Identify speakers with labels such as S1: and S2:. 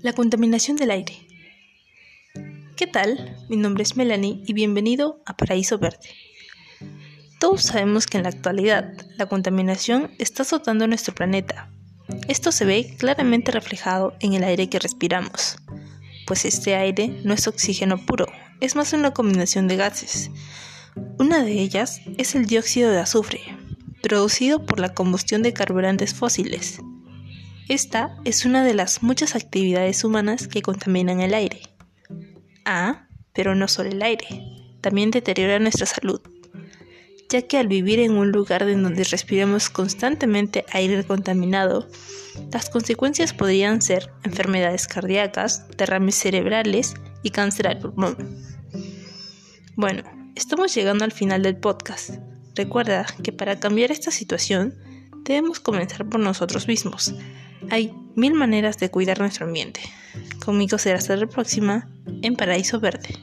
S1: La contaminación del aire. ¿Qué tal? Mi nombre es Melanie y bienvenido a Paraíso Verde. Todos sabemos que en la actualidad la contaminación está azotando nuestro planeta. Esto se ve claramente reflejado en el aire que respiramos, pues este aire no es oxígeno puro, es más una combinación de gases. Una de ellas es el dióxido de azufre, producido por la combustión de carburantes fósiles. Esta es una de las muchas actividades humanas que contaminan el aire. Ah, pero no solo el aire, también deteriora nuestra salud, ya que al vivir en un lugar en donde respiramos constantemente aire contaminado, las consecuencias podrían ser enfermedades cardíacas, derrames cerebrales y cáncer al pulmón. Bueno, estamos llegando al final del podcast. Recuerda que para cambiar esta situación debemos comenzar por nosotros mismos hay mil maneras de cuidar nuestro ambiente. Conmigo será hasta la próxima en Paraíso Verde.